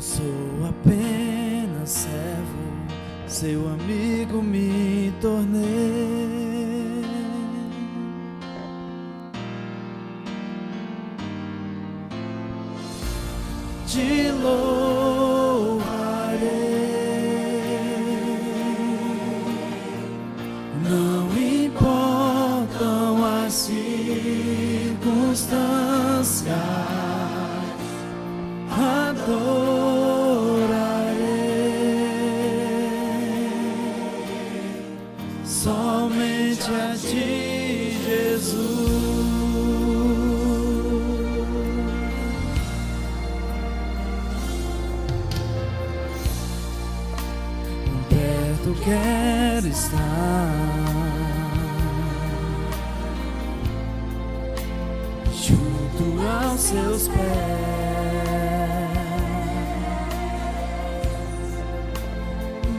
Sou apenas servo, seu amigo me tornei. Te louvarei.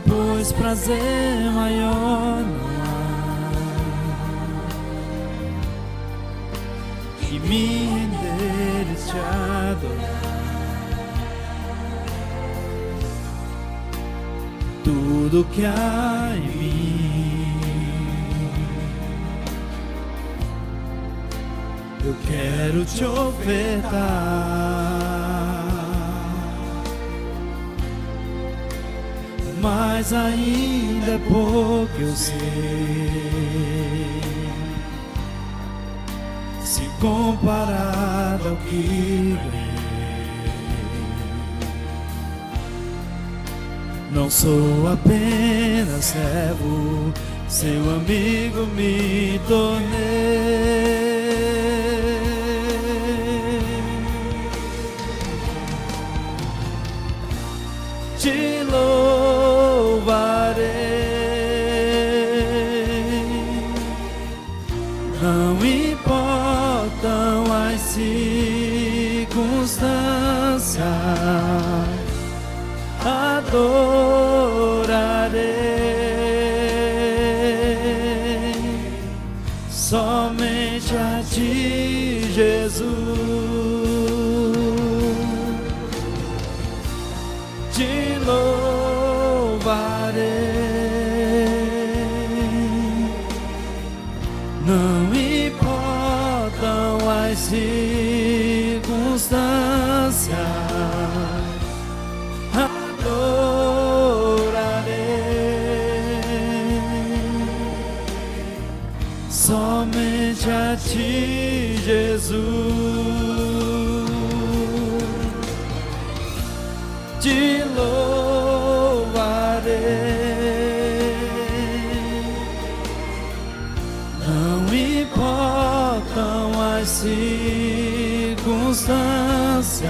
Pois prazer maior não há que me render te adorar. tudo que há em mim. Eu quero te ofertar. Mas ainda é pouco eu sei. Se comparado ao que ganhei. Não sou apenas servo, seu amigo me tornei. Importam as circunstâncias Não importam as circunstâncias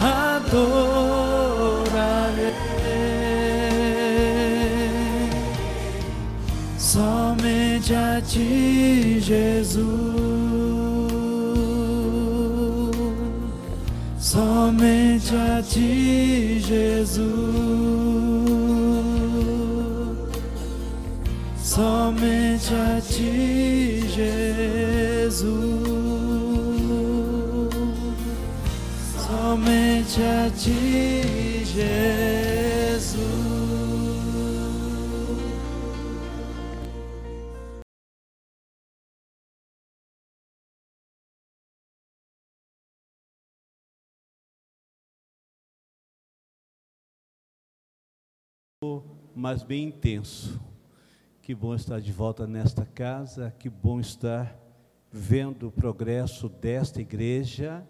adorarei somente a ti, Jesus. Somente a ti, Jesus. Somente a ti, Jesus. Somente a ti, Jesus. mas bem intenso. Que bom estar de volta nesta casa, que bom estar vendo o progresso desta igreja,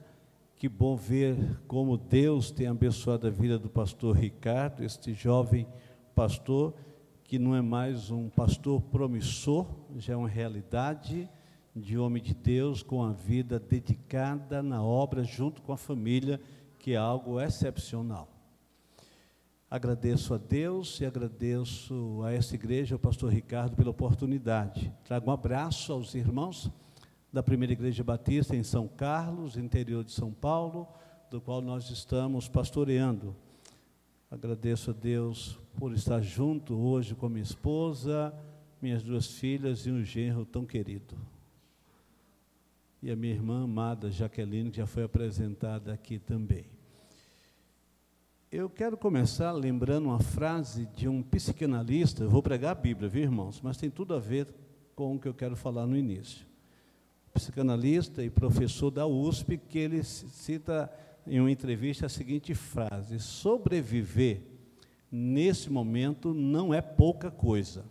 que bom ver como Deus tem abençoado a vida do pastor Ricardo, este jovem pastor, que não é mais um pastor promissor, já é uma realidade de homem de Deus com a vida dedicada na obra junto com a família, que é algo excepcional. Agradeço a Deus e agradeço a esta igreja, ao pastor Ricardo, pela oportunidade. Trago um abraço aos irmãos da Primeira Igreja Batista em São Carlos, interior de São Paulo, do qual nós estamos pastoreando. Agradeço a Deus por estar junto hoje com minha esposa, minhas duas filhas e um genro tão querido. E a minha irmã amada Jaqueline, que já foi apresentada aqui também. Eu quero começar lembrando uma frase de um psicanalista, eu vou pregar a Bíblia, viu, irmãos? Mas tem tudo a ver com o que eu quero falar no início. Psicanalista e professor da USP, que ele cita em uma entrevista a seguinte frase: sobreviver nesse momento não é pouca coisa.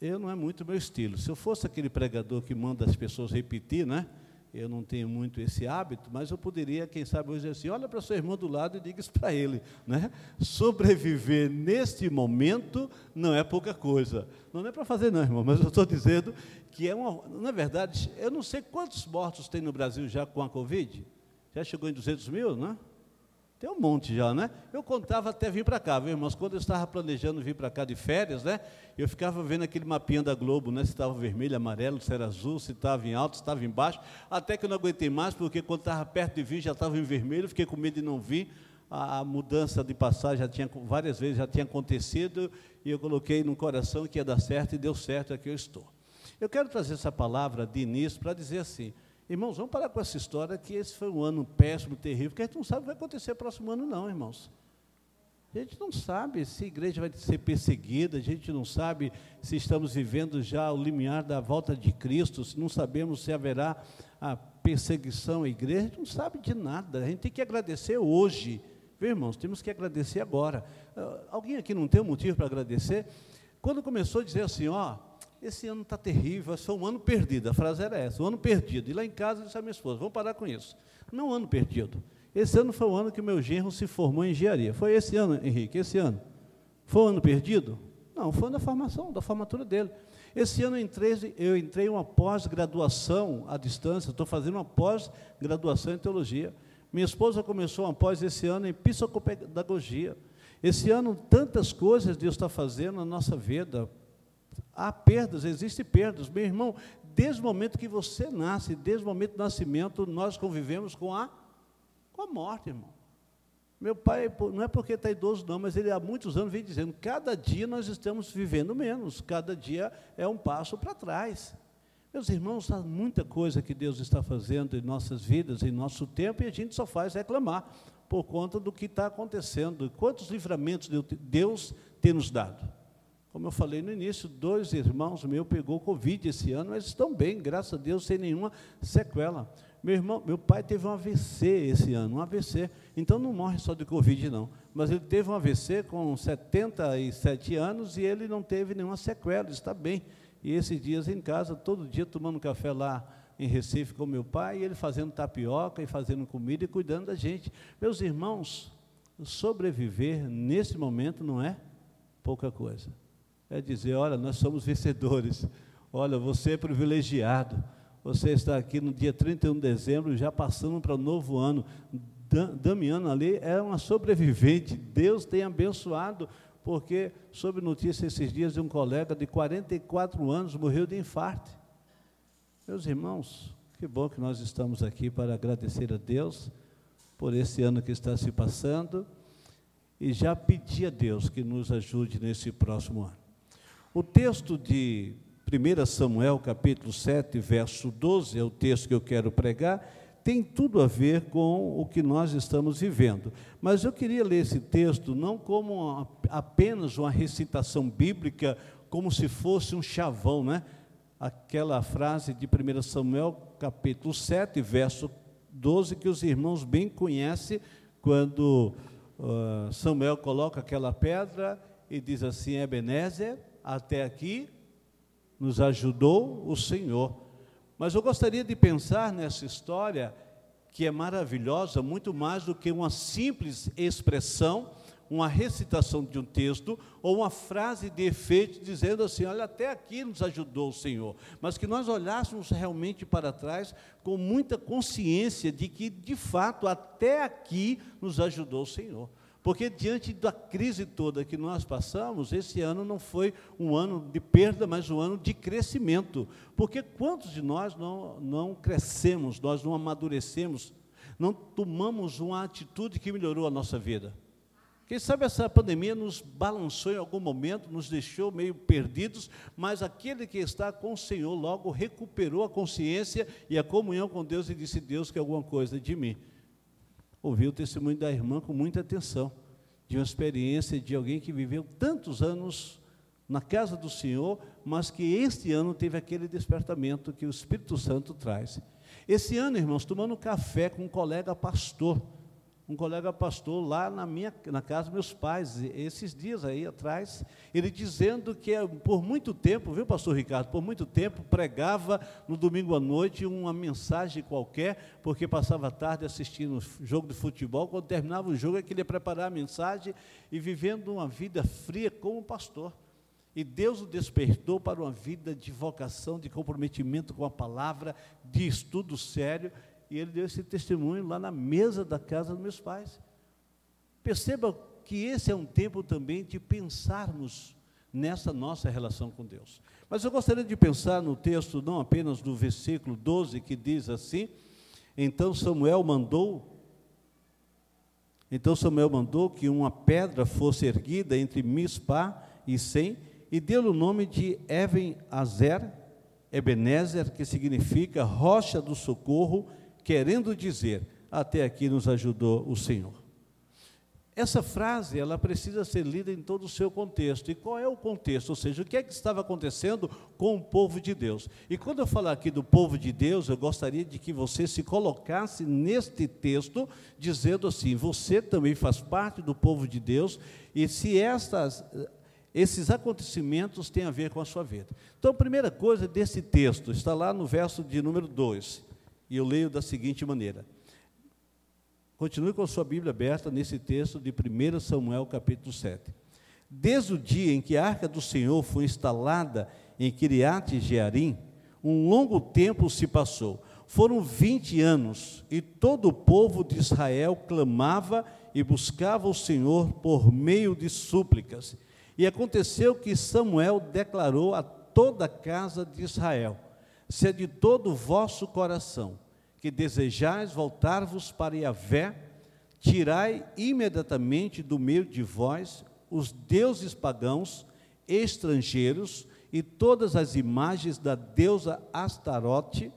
Eu não é muito meu estilo. Se eu fosse aquele pregador que manda as pessoas repetir, né? Eu não tenho muito esse hábito, mas eu poderia, quem sabe, hoje assim, olha para seu irmão do lado e diga isso para ele, né? Sobreviver neste momento não é pouca coisa. Não é para fazer não, irmão, mas eu estou dizendo que é uma, na verdade, eu não sei quantos mortos tem no Brasil já com a Covid, já chegou em 200 mil, né? Tem um monte já, né? Eu contava até vir para cá, viu, irmãos? Quando eu estava planejando vir para cá de férias, né? Eu ficava vendo aquele mapinha da Globo, né? Se estava vermelho, amarelo, se era azul, se estava em alto, se estava em baixo. Até que eu não aguentei mais, porque quando estava perto de vir já estava em vermelho, fiquei com medo de não vir. A, a mudança de passagem já tinha, várias vezes já tinha acontecido, e eu coloquei no coração que ia dar certo, e deu certo, aqui eu estou. Eu quero trazer essa palavra de início para dizer assim, Irmãos, vamos parar com essa história que esse foi um ano péssimo, terrível, porque a gente não sabe o que vai acontecer próximo ano, não, irmãos. A gente não sabe se a igreja vai ser perseguida, a gente não sabe se estamos vivendo já o limiar da volta de Cristo, se não sabemos se haverá a perseguição à igreja, a gente não sabe de nada. A gente tem que agradecer hoje, viu, irmãos? Temos que agradecer agora. Uh, alguém aqui não tem um motivo para agradecer? Quando começou a dizer assim, ó, esse ano está terrível, foi um ano perdido. A frase era essa, um ano perdido. E lá em casa eu disse à minha esposa, vamos parar com isso. Não um ano perdido. Esse ano foi o ano que meu genro se formou em engenharia. Foi esse ano, Henrique, esse ano. Foi um ano perdido? Não, foi da formação, da formatura dele. Esse ano eu entrei, eu entrei uma pós-graduação à distância, estou fazendo uma pós-graduação em teologia. Minha esposa começou uma pós esse ano em psicopedagogia. Esse ano, tantas coisas Deus está fazendo na nossa vida, Há perdas, existem perdas. Meu irmão, desde o momento que você nasce, desde o momento do nascimento, nós convivemos com a, com a morte, irmão. Meu pai, não é porque está idoso, não, mas ele há muitos anos vem dizendo: cada dia nós estamos vivendo menos, cada dia é um passo para trás. Meus irmãos, há muita coisa que Deus está fazendo em nossas vidas, em nosso tempo, e a gente só faz reclamar por conta do que está acontecendo. Quantos livramentos Deus tem nos dado? Como eu falei no início, dois irmãos meus pegou Covid esse ano, mas estão bem, graças a Deus, sem nenhuma sequela. Meu irmão, meu pai teve um AVC esse ano, um AVC. Então não morre só de Covid, não. Mas ele teve um AVC com 77 anos e ele não teve nenhuma sequela, está bem. E esses dias em casa, todo dia tomando café lá em Recife com meu pai, e ele fazendo tapioca e fazendo comida e cuidando da gente. Meus irmãos, sobreviver nesse momento não é pouca coisa é dizer: olha, nós somos vencedores, olha, você é privilegiado, você está aqui no dia 31 de dezembro, já passando para o novo ano. Damiano ali é uma sobrevivente, Deus tem abençoado, porque soube notícia esses dias de um colega de 44 anos morreu de infarto. Meus irmãos, que bom que nós estamos aqui para agradecer a Deus por esse ano que está se passando e já pedir a Deus que nos ajude nesse próximo ano. O texto de 1 Samuel, capítulo 7, verso 12, é o texto que eu quero pregar, tem tudo a ver com o que nós estamos vivendo. Mas eu queria ler esse texto não como apenas uma recitação bíblica, como se fosse um chavão, né? Aquela frase de 1 Samuel, capítulo 7, verso 12, que os irmãos bem conhecem, quando uh, Samuel coloca aquela pedra e diz assim: Ebenezer, até aqui nos ajudou o Senhor. Mas eu gostaria de pensar nessa história que é maravilhosa, muito mais do que uma simples expressão, uma recitação de um texto ou uma frase de efeito dizendo assim: olha, até aqui nos ajudou o Senhor. Mas que nós olhássemos realmente para trás com muita consciência de que, de fato, até aqui nos ajudou o Senhor. Porque diante da crise toda que nós passamos, esse ano não foi um ano de perda, mas um ano de crescimento. Porque quantos de nós não, não crescemos, nós não amadurecemos, não tomamos uma atitude que melhorou a nossa vida? Quem sabe essa pandemia nos balançou em algum momento, nos deixou meio perdidos, mas aquele que está com o Senhor logo recuperou a consciência e a comunhão com Deus e disse: Deus, que alguma coisa de mim. Ouvi o testemunho da irmã com muita atenção, de uma experiência de alguém que viveu tantos anos na casa do Senhor, mas que este ano teve aquele despertamento que o Espírito Santo traz. Esse ano, irmãos, tomando café com um colega pastor, um colega pastor lá na minha na casa dos meus pais, esses dias aí atrás, ele dizendo que eh, por muito tempo, viu, pastor Ricardo, por muito tempo pregava no domingo à noite uma mensagem qualquer, porque passava a tarde assistindo jogo de futebol, quando terminava o jogo é que ele ia preparar a mensagem e vivendo uma vida fria como pastor. E Deus o despertou para uma vida de vocação, de comprometimento com a palavra, de estudo sério, e ele deu esse testemunho lá na mesa da casa dos meus pais. Perceba que esse é um tempo também de pensarmos nessa nossa relação com Deus. Mas eu gostaria de pensar no texto, não apenas do versículo 12, que diz assim: Então Samuel mandou. Então Samuel mandou que uma pedra fosse erguida entre Mispá e Sem, e deu-lhe o nome de Even Azer, Ebenezer, que significa rocha do socorro, querendo dizer, até aqui nos ajudou o Senhor. Essa frase, ela precisa ser lida em todo o seu contexto. E qual é o contexto? Ou seja, o que é que estava acontecendo com o povo de Deus? E quando eu falar aqui do povo de Deus, eu gostaria de que você se colocasse neste texto, dizendo assim: você também faz parte do povo de Deus, e se estas, esses acontecimentos têm a ver com a sua vida. Então, a primeira coisa desse texto está lá no verso de número 2. E eu leio da seguinte maneira. Continue com a sua Bíblia aberta nesse texto de 1 Samuel, capítulo 7. Desde o dia em que a arca do Senhor foi instalada em Kiriat Jearim, um longo tempo se passou. Foram 20 anos, e todo o povo de Israel clamava e buscava o Senhor por meio de súplicas. E aconteceu que Samuel declarou a toda a casa de Israel: se é de todo o vosso coração que desejais voltar-vos para Yahvé, tirai imediatamente do meio de vós os deuses pagãos, estrangeiros e todas as imagens da deusa Astarote,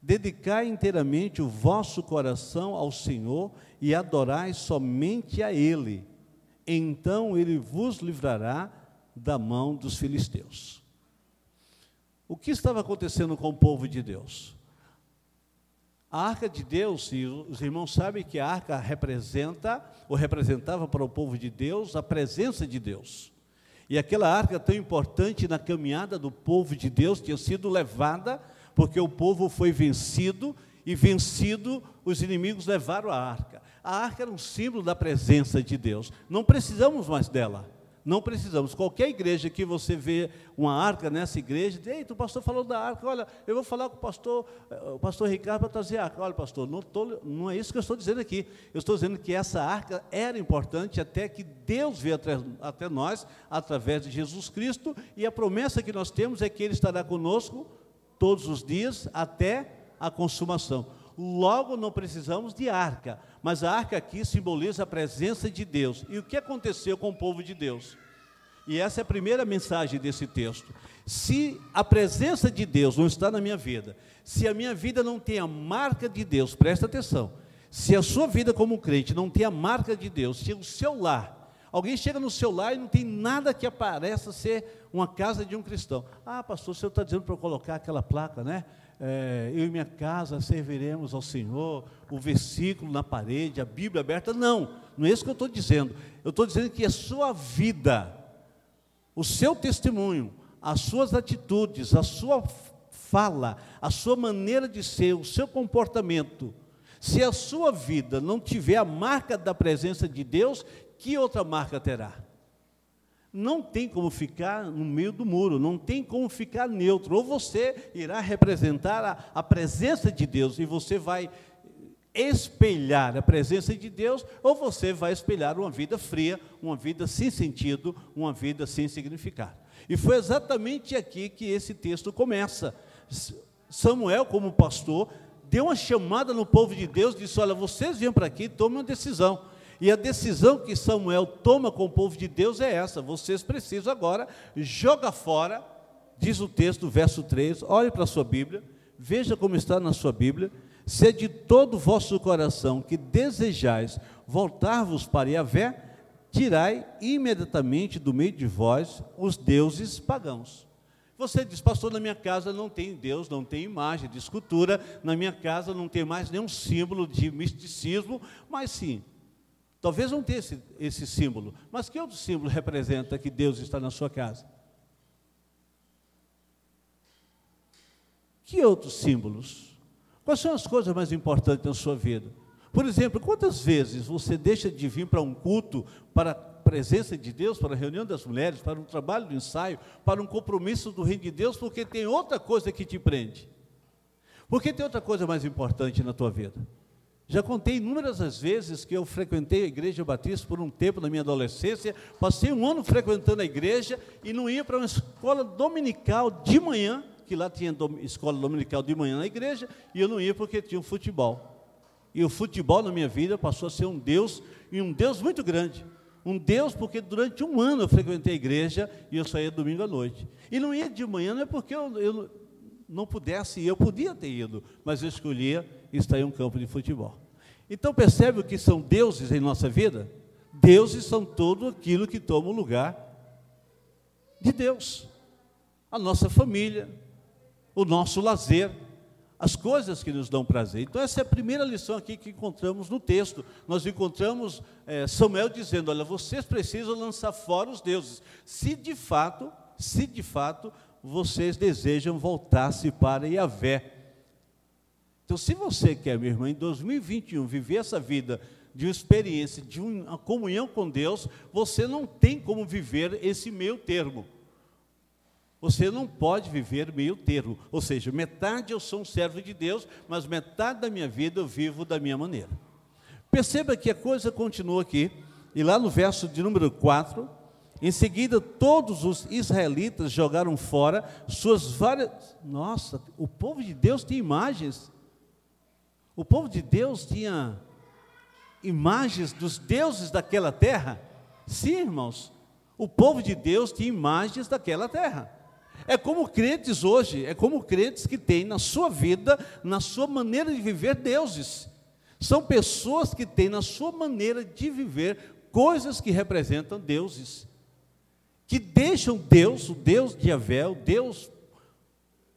dedicai inteiramente o vosso coração ao Senhor e adorai somente a Ele. Então Ele vos livrará da mão dos filisteus. O que estava acontecendo com o povo de Deus? A arca de Deus, e os irmãos sabem que a arca representa, ou representava para o povo de Deus, a presença de Deus. E aquela arca tão importante na caminhada do povo de Deus tinha sido levada, porque o povo foi vencido, e vencido, os inimigos levaram a arca. A arca era um símbolo da presença de Deus. Não precisamos mais dela. Não precisamos. Qualquer igreja que você vê uma arca nessa igreja, eita, o pastor falou da arca, olha, eu vou falar com o pastor, eh, o pastor Ricardo para trazer a arca. Olha, pastor, não, tô, não é isso que eu estou dizendo aqui. Eu estou dizendo que essa arca era importante até que Deus veio até, até nós, através de Jesus Cristo, e a promessa que nós temos é que Ele estará conosco todos os dias até a consumação. Logo, não precisamos de arca, mas a arca aqui simboliza a presença de Deus. E o que aconteceu com o povo de Deus? E essa é a primeira mensagem desse texto. Se a presença de Deus não está na minha vida, se a minha vida não tem a marca de Deus, presta atenção. Se a sua vida como crente não tem a marca de Deus, se o seu lar, alguém chega no seu lar e não tem nada que apareça ser uma casa de um cristão. Ah, pastor, o senhor está dizendo para eu colocar aquela placa, né? É, eu e minha casa serviremos ao Senhor, o versículo na parede, a Bíblia aberta. Não, não é isso que eu estou dizendo. Eu estou dizendo que a sua vida, o seu testemunho, as suas atitudes, a sua fala, a sua maneira de ser, o seu comportamento, se a sua vida não tiver a marca da presença de Deus, que outra marca terá? Não tem como ficar no meio do muro, não tem como ficar neutro. Ou você irá representar a, a, presença de Deus e você vai espelhar a presença de Deus, ou você vai espelhar uma vida fria, uma vida sem sentido, uma vida sem significado. E foi exatamente aqui que esse texto começa. Samuel, como pastor, deu uma chamada no povo de Deus, disse: Olha, vocês vêm para aqui, tomem uma decisão. E a decisão que Samuel toma com o povo de Deus é essa: vocês precisam agora jogar fora, diz o texto, verso 3, olhe para a sua Bíblia, veja como está na sua Bíblia, se de todo o vosso coração que desejais voltar-vos para Yahvé, tirai imediatamente do meio de vós os deuses pagãos. Você diz, pastor, na minha casa não tem Deus, não tem imagem de escultura, na minha casa não tem mais nenhum símbolo de misticismo, mas sim, talvez não tenha esse, esse símbolo, mas que outro símbolo representa que Deus está na sua casa? Que outros símbolos? Quais são as coisas mais importantes na sua vida? Por exemplo, quantas vezes você deixa de vir para um culto, para a presença de Deus, para a reunião das mulheres, para um trabalho do ensaio, para um compromisso do reino de Deus, porque tem outra coisa que te prende? Porque tem outra coisa mais importante na tua vida. Já contei inúmeras vezes que eu frequentei a igreja batista por um tempo na minha adolescência, passei um ano frequentando a igreja e não ia para uma escola dominical de manhã, que lá tinha escola dominical de manhã na igreja, e eu não ia porque tinha um futebol. E o futebol na minha vida passou a ser um Deus, e um Deus muito grande. Um Deus, porque durante um ano eu frequentei a igreja e eu saía domingo à noite. E não ia de manhã, não é porque eu, eu não pudesse eu podia ter ido, mas eu escolhia estar em um campo de futebol. Então percebe o que são deuses em nossa vida? Deuses são tudo aquilo que toma o lugar de Deus. A nossa família, o nosso lazer, as coisas que nos dão prazer. Então, essa é a primeira lição aqui que encontramos no texto. Nós encontramos é, Samuel dizendo: Olha, vocês precisam lançar fora os deuses. Se de fato, se de fato, vocês desejam voltar-se para Yahvé. Então, se você quer, minha irmã, em 2021 viver essa vida de uma experiência, de uma comunhão com Deus, você não tem como viver esse meio termo. Você não pode viver meio termo, ou seja, metade eu sou um servo de Deus, mas metade da minha vida eu vivo da minha maneira. Perceba que a coisa continua aqui, e lá no verso de número 4, em seguida todos os israelitas jogaram fora suas várias. Nossa, o povo de Deus tinha imagens. O povo de Deus tinha imagens dos deuses daquela terra. Sim, irmãos, o povo de Deus tinha imagens daquela terra. É como crentes hoje, é como crentes que têm na sua vida, na sua maneira de viver, deuses. São pessoas que têm na sua maneira de viver coisas que representam deuses. Que deixam Deus, o Deus de Yahvé, o Deus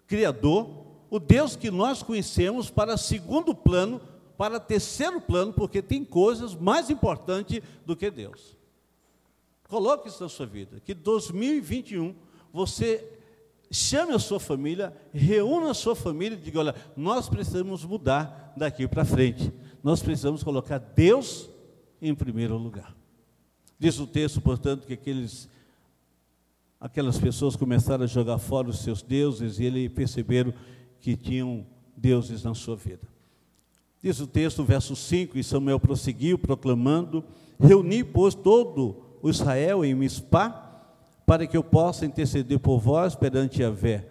Criador, o Deus que nós conhecemos para segundo plano, para terceiro plano, porque tem coisas mais importantes do que Deus. Coloque isso na sua vida, que 2021 você chame a sua família, reúna a sua família e diga: olha, nós precisamos mudar daqui para frente. Nós precisamos colocar Deus em primeiro lugar. Diz o texto, portanto, que aqueles, aquelas pessoas começaram a jogar fora os seus deuses e eles perceberam que tinham deuses na sua vida. Diz o texto, verso 5, e Samuel prosseguiu, proclamando: Reuni, pois, todo o Israel em Mispá, para que eu possa interceder por vós perante a Vé.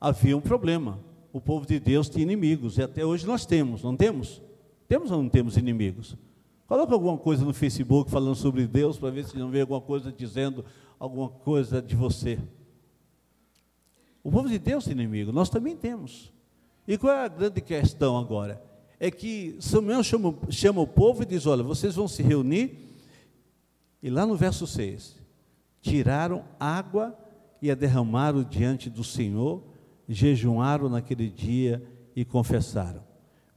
Havia um problema. O povo de Deus tinha inimigos, e até hoje nós temos, não temos? Temos ou não temos inimigos? Coloca alguma coisa no Facebook falando sobre Deus, para ver se não vê alguma coisa dizendo alguma coisa de você. O povo de Deus tem inimigo, nós também temos. E qual é a grande questão agora? É que Samuel chama, chama o povo e diz: Olha, vocês vão se reunir, e lá no verso 6, tiraram água e a derramaram diante do Senhor, jejuaram naquele dia e confessaram: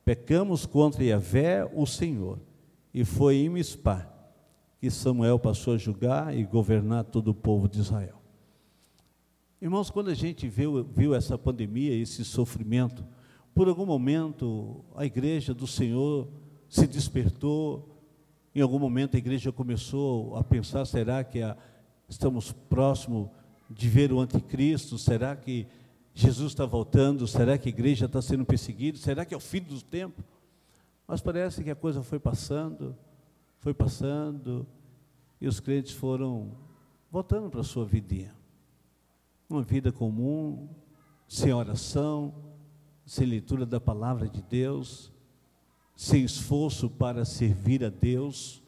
Pecamos contra Yahvé, o Senhor. E foi em Mispá que Samuel passou a julgar e governar todo o povo de Israel. Irmãos, quando a gente viu, viu essa pandemia, esse sofrimento, por algum momento a igreja do Senhor se despertou, em algum momento a igreja começou a pensar: será que a Estamos próximos de ver o anticristo? Será que Jesus está voltando? Será que a igreja está sendo perseguida? Será que é o fim do tempo? Mas parece que a coisa foi passando, foi passando, e os crentes foram voltando para a sua vidinha. Uma vida comum, sem oração, sem leitura da palavra de Deus, sem esforço para servir a Deus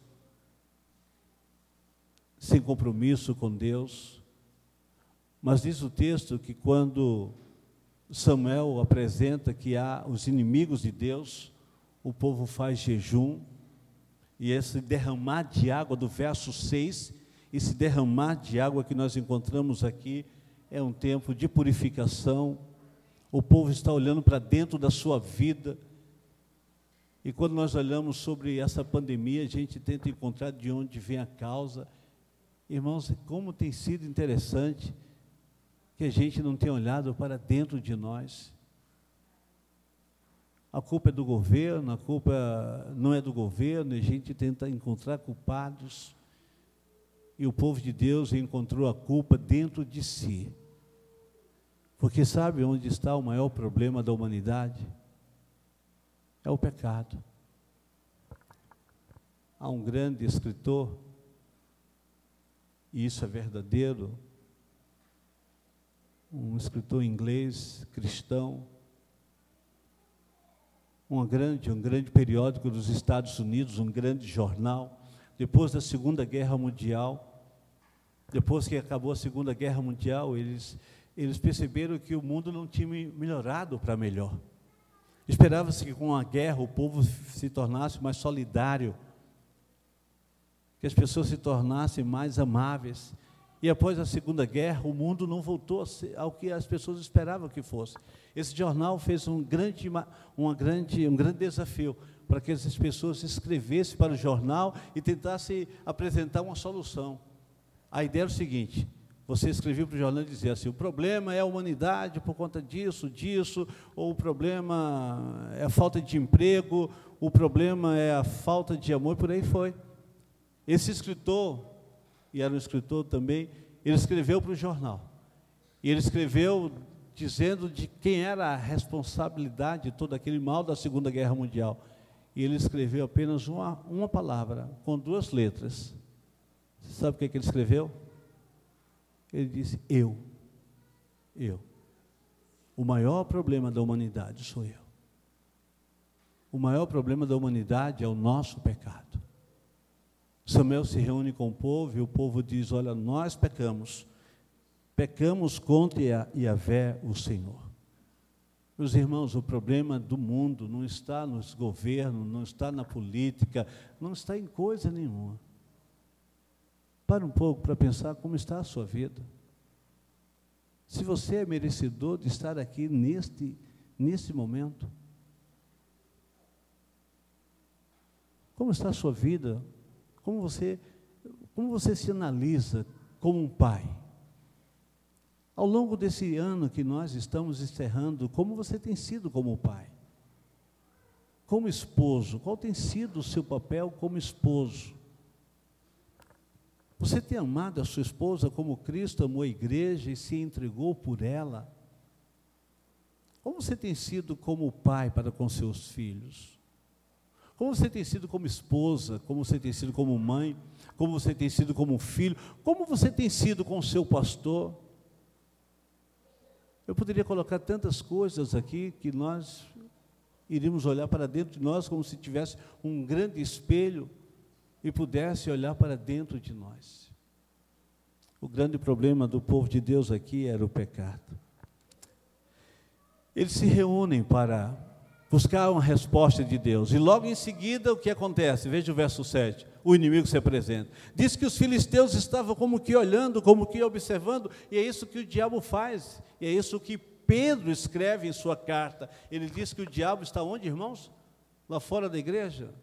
sem compromisso com Deus. Mas diz o texto que quando Samuel apresenta que há os inimigos de Deus, o povo faz jejum, e esse derramar de água do verso 6, esse derramar de água que nós encontramos aqui, é um tempo de purificação. O povo está olhando para dentro da sua vida. E quando nós olhamos sobre essa pandemia, a gente tenta encontrar de onde vem a causa. Irmãos, como tem sido interessante que a gente não tenha olhado para dentro de nós. A culpa é do governo, a culpa não é do governo, a gente tenta encontrar culpados. E o povo de Deus encontrou a culpa dentro de si. Porque sabe onde está o maior problema da humanidade? É o pecado. Há um grande escritor, e isso é verdadeiro, um escritor inglês, cristão, um grande, um grande periódico dos Estados Unidos, um grande jornal. Depois da Segunda Guerra Mundial, depois que acabou a Segunda Guerra Mundial, eles, eles perceberam que o mundo não tinha melhorado para melhor. Esperava-se que com a guerra o povo se tornasse mais solidário, que as pessoas se tornassem mais amáveis, e após a Segunda Guerra, o mundo não voltou ao que as pessoas esperavam que fosse. Esse jornal fez um grande, uma grande, um grande desafio para que essas pessoas escrevessem para o jornal e tentassem apresentar uma solução. A ideia era o seguinte: você escrevia para o jornal e dizia assim: o problema é a humanidade por conta disso, disso, ou o problema é a falta de emprego, o problema é a falta de amor, por aí foi. Esse escritor e era um escritor também, ele escreveu para o jornal. E ele escreveu dizendo de quem era a responsabilidade de todo aquele mal da Segunda Guerra Mundial. E ele escreveu apenas uma, uma palavra, com duas letras. Você sabe o que, é que ele escreveu? Ele disse: Eu. Eu. O maior problema da humanidade sou eu. O maior problema da humanidade é o nosso pecado. Samuel se reúne com o povo e o povo diz: Olha, nós pecamos, pecamos contra Yahvé, o Senhor. Meus irmãos, o problema do mundo não está nos governos, não está na política, não está em coisa nenhuma. Para um pouco para pensar como está a sua vida. Se você é merecedor de estar aqui neste, neste momento, como está a sua vida? Como você, como você se analisa como um pai? Ao longo desse ano que nós estamos encerrando, como você tem sido como pai? Como esposo, qual tem sido o seu papel como esposo? Você tem amado a sua esposa como Cristo amou a igreja e se entregou por ela? Como você tem sido como pai para com seus filhos? Como você tem sido como esposa, como você tem sido como mãe, como você tem sido como filho, como você tem sido com o seu pastor. Eu poderia colocar tantas coisas aqui que nós iríamos olhar para dentro de nós como se tivesse um grande espelho e pudesse olhar para dentro de nós. O grande problema do povo de Deus aqui era o pecado. Eles se reúnem para buscar uma resposta de Deus. E logo em seguida, o que acontece? Veja o verso 7. O inimigo se apresenta. Diz que os filisteus estavam como que olhando, como que observando, e é isso que o diabo faz. E é isso que Pedro escreve em sua carta. Ele diz que o diabo está onde, irmãos? Lá fora da igreja.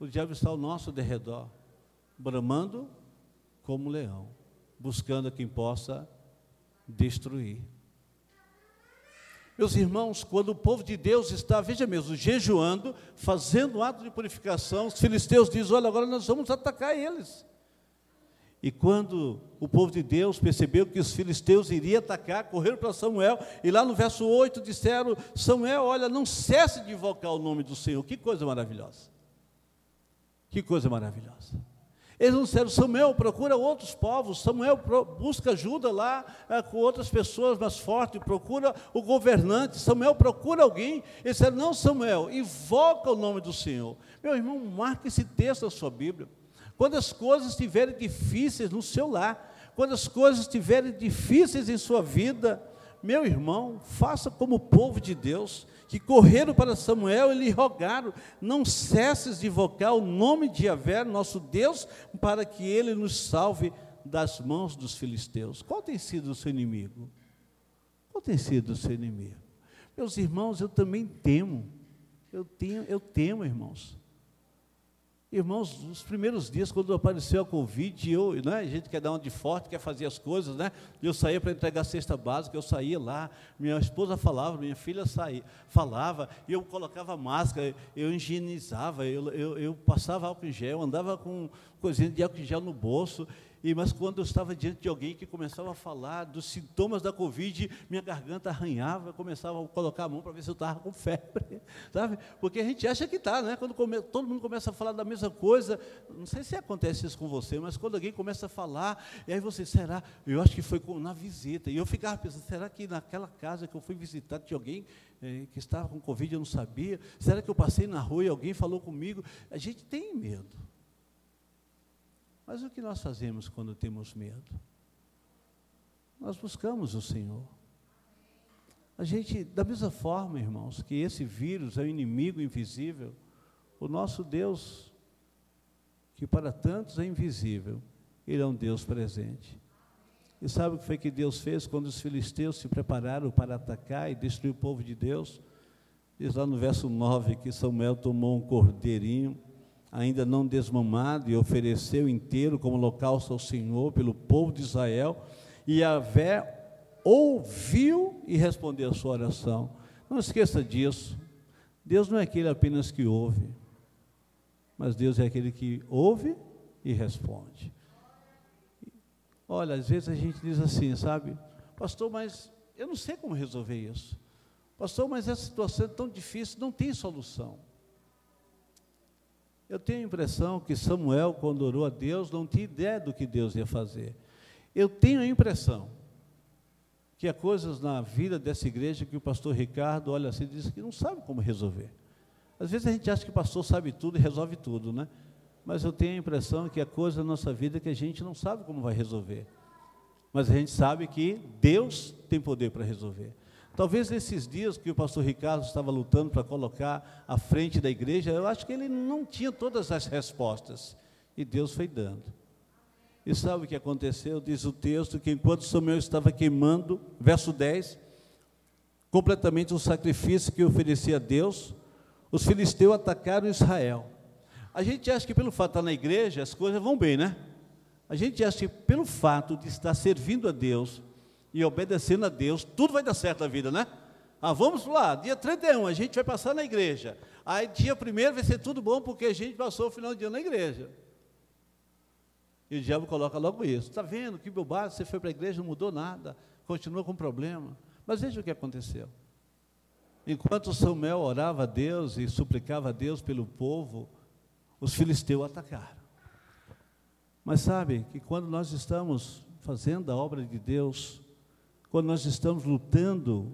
O diabo está ao nosso derredor, bramando como leão, buscando quem possa destruir. Meus irmãos, quando o povo de Deus está, veja mesmo, jejuando, fazendo ato de purificação, os filisteus dizem: Olha, agora nós vamos atacar eles. E quando o povo de Deus percebeu que os filisteus iriam atacar, correram para Samuel, e lá no verso 8 disseram: Samuel, olha, não cesse de invocar o nome do Senhor. Que coisa maravilhosa! Que coisa maravilhosa! Eles não disseram, Samuel, procura outros povos, Samuel busca ajuda lá é, com outras pessoas mais fortes, procura o governante, Samuel procura alguém. Eles disseram, não, Samuel, invoca o nome do Senhor. Meu irmão, marque esse texto na sua Bíblia. Quando as coisas estiverem difíceis no seu lar, quando as coisas estiverem difíceis em sua vida, meu irmão, faça como o povo de Deus, que correram para Samuel e lhe rogaram: não cesses de invocar o nome de Javé, nosso Deus, para que ele nos salve das mãos dos filisteus. Qual tem sido o seu inimigo? Qual tem sido o seu inimigo? Meus irmãos, eu também temo. Eu tenho, eu temo, irmãos. Irmãos, nos primeiros dias, quando apareceu a Covid, eu, né, a gente quer dar uma de forte, quer fazer as coisas, né? Eu saía para entregar a cesta básica, eu saía lá, minha esposa falava, minha filha saía, falava, eu colocava máscara, eu higienizava, eu, eu, eu passava álcool em gel, andava com coisinha de álcool em gel no bolso, e, mas quando eu estava diante de alguém que começava a falar dos sintomas da Covid, minha garganta arranhava, começava a colocar a mão para ver se eu estava com febre, sabe? Porque a gente acha que está, né? Quando come, todo mundo começa a falar da mesma coisa, não sei se acontece isso com você, mas quando alguém começa a falar, e aí você, será? Eu acho que foi com, na visita, e eu ficava pensando, será que naquela casa que eu fui visitar tinha alguém eh, que estava com Covid, eu não sabia? Será que eu passei na rua e alguém falou comigo? A gente tem medo. Mas o que nós fazemos quando temos medo? Nós buscamos o Senhor. A gente, da mesma forma, irmãos, que esse vírus é um inimigo invisível, o nosso Deus, que para tantos é invisível, ele é um Deus presente. E sabe o que foi que Deus fez quando os filisteus se prepararam para atacar e destruir o povo de Deus? Diz lá no verso 9 que Samuel tomou um cordeirinho ainda não desmamado, e ofereceu inteiro como holocausto ao Senhor pelo povo de Israel, e Vé ouviu e respondeu a sua oração. Não esqueça disso. Deus não é aquele apenas que ouve, mas Deus é aquele que ouve e responde. Olha, às vezes a gente diz assim, sabe, pastor, mas eu não sei como resolver isso. Pastor, mas essa situação é tão difícil, não tem solução. Eu tenho a impressão que Samuel, quando orou a Deus, não tinha ideia do que Deus ia fazer. Eu tenho a impressão que há coisas na vida dessa igreja que o pastor Ricardo olha assim e diz que não sabe como resolver. Às vezes a gente acha que o pastor sabe tudo e resolve tudo, né? Mas eu tenho a impressão que há coisas na nossa vida que a gente não sabe como vai resolver. Mas a gente sabe que Deus tem poder para resolver. Talvez nesses dias que o pastor Ricardo estava lutando para colocar à frente da igreja, eu acho que ele não tinha todas as respostas. E Deus foi dando. E sabe o que aconteceu? Diz o texto que enquanto Samuel estava queimando, verso 10, completamente o sacrifício que oferecia a Deus, os filisteus atacaram Israel. A gente acha que pelo fato de estar na igreja, as coisas vão bem, né? A gente acha que pelo fato de estar servindo a Deus, e obedecendo a Deus, tudo vai dar certo na vida, né? Ah, vamos lá, dia 31, a gente vai passar na igreja. Aí, dia 1 vai ser tudo bom, porque a gente passou o final de ano na igreja. E o diabo coloca logo isso. Está vendo que bobagem, você foi para a igreja, não mudou nada, continua com problema. Mas veja o que aconteceu. Enquanto Samuel orava a Deus e suplicava a Deus pelo povo, os filisteus atacaram. Mas sabe que quando nós estamos fazendo a obra de Deus, quando nós estamos lutando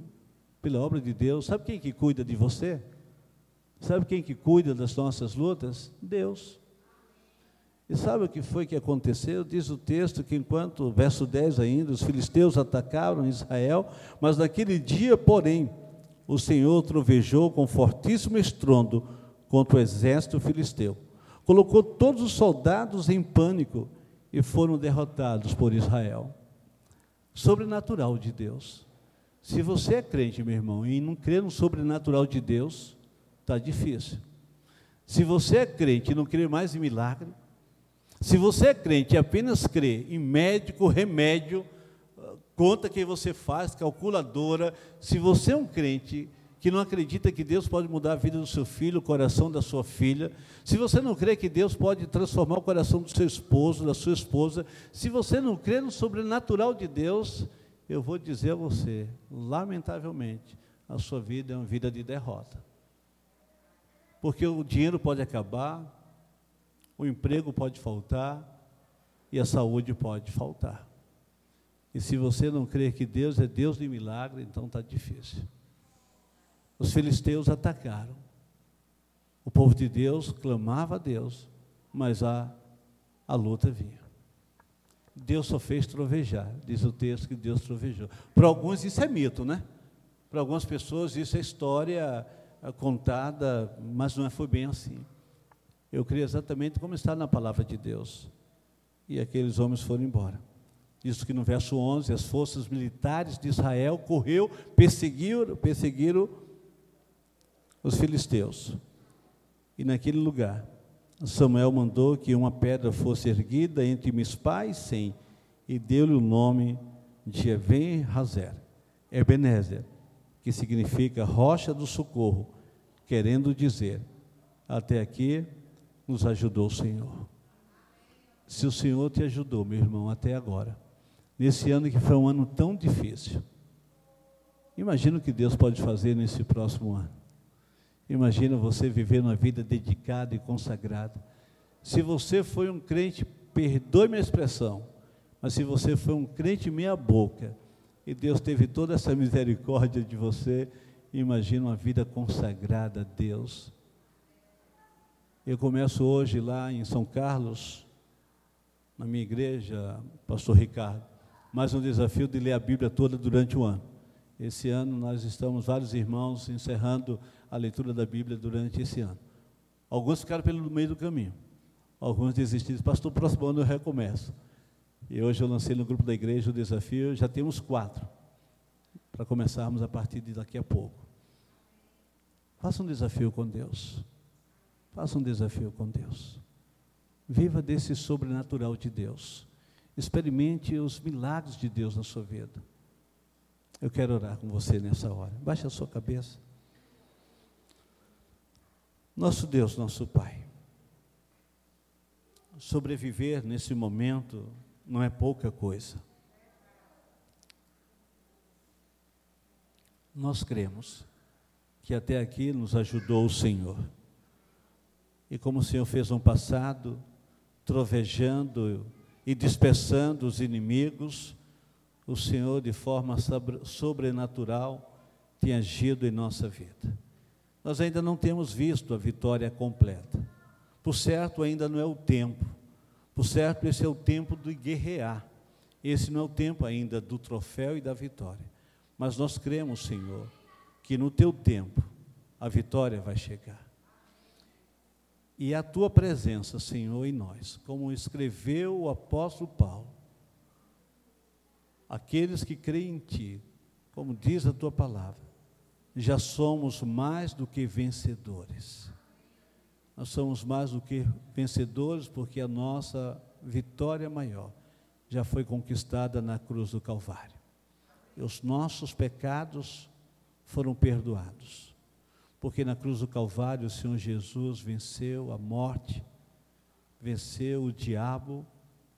pela obra de Deus, sabe quem que cuida de você? Sabe quem que cuida das nossas lutas? Deus. E sabe o que foi que aconteceu? Diz o texto que enquanto, verso 10 ainda, os filisteus atacaram Israel, mas naquele dia, porém, o Senhor trovejou com fortíssimo estrondo contra o exército filisteu. Colocou todos os soldados em pânico e foram derrotados por Israel sobrenatural de Deus. Se você é crente, meu irmão, e não crê no sobrenatural de Deus, está difícil. Se você é crente e não crê mais em milagre, se você é crente e apenas crê em médico, remédio, conta que você faz, calculadora, se você é um crente que não acredita que Deus pode mudar a vida do seu filho, o coração da sua filha, se você não crê que Deus pode transformar o coração do seu esposo, da sua esposa, se você não crê no sobrenatural de Deus, eu vou dizer a você, lamentavelmente, a sua vida é uma vida de derrota. Porque o dinheiro pode acabar, o emprego pode faltar e a saúde pode faltar. E se você não crê que Deus é Deus de milagre, então está difícil os filisteus atacaram. O povo de Deus clamava a Deus, mas a, a luta vinha. Deus só fez trovejar, diz o texto que Deus trovejou. Para alguns isso é mito, né? Para algumas pessoas isso é história eh, contada, mas não foi bem assim. Eu creio exatamente como está na palavra de Deus. E aqueles homens foram embora. Diz que no verso 11, as forças militares de Israel correu, perseguiram, perseguiram os filisteus. E naquele lugar, Samuel mandou que uma pedra fosse erguida entre Mispá e Sem, e deu-lhe o nome de Even Hazer, Ebenezer, que significa rocha do socorro, querendo dizer, até aqui nos ajudou o Senhor. Se o Senhor te ajudou, meu irmão, até agora, nesse ano que foi um ano tão difícil, imagina o que Deus pode fazer nesse próximo ano. Imagina você viver uma vida dedicada e consagrada. Se você foi um crente, perdoe minha expressão, mas se você foi um crente meia boca, e Deus teve toda essa misericórdia de você, imagina uma vida consagrada a Deus. Eu começo hoje lá em São Carlos, na minha igreja, pastor Ricardo, mais um desafio de ler a Bíblia toda durante o ano. Esse ano nós estamos, vários irmãos, encerrando a leitura da Bíblia durante esse ano. Alguns ficaram pelo meio do caminho. Alguns desistiram. Pastor, próximo ano eu recomeço. E hoje eu lancei no grupo da igreja o desafio, já temos quatro, para começarmos a partir de daqui a pouco. Faça um desafio com Deus. Faça um desafio com Deus. Viva desse sobrenatural de Deus. Experimente os milagres de Deus na sua vida. Eu quero orar com você nessa hora. Baixe a sua cabeça. Nosso Deus, nosso Pai, sobreviver nesse momento não é pouca coisa. Nós cremos que até aqui nos ajudou o Senhor. E como o Senhor fez no passado, trovejando e dispersando os inimigos, o Senhor, de forma sobrenatural, tem agido em nossa vida nós ainda não temos visto a vitória completa. Por certo, ainda não é o tempo. Por certo, esse é o tempo de guerrear. Esse não é o tempo ainda do troféu e da vitória. Mas nós cremos, Senhor, que no teu tempo a vitória vai chegar. E a tua presença, Senhor, em nós, como escreveu o apóstolo Paulo, aqueles que creem em ti, como diz a tua palavra, já somos mais do que vencedores. Nós somos mais do que vencedores porque a nossa vitória maior já foi conquistada na cruz do Calvário. E os nossos pecados foram perdoados. Porque na cruz do Calvário o Senhor Jesus venceu a morte, venceu o diabo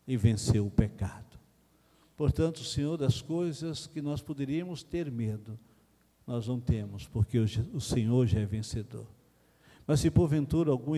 e venceu o pecado. Portanto, Senhor, das coisas que nós poderíamos ter medo, nós não temos, porque o Senhor já é vencedor. Mas se porventura algum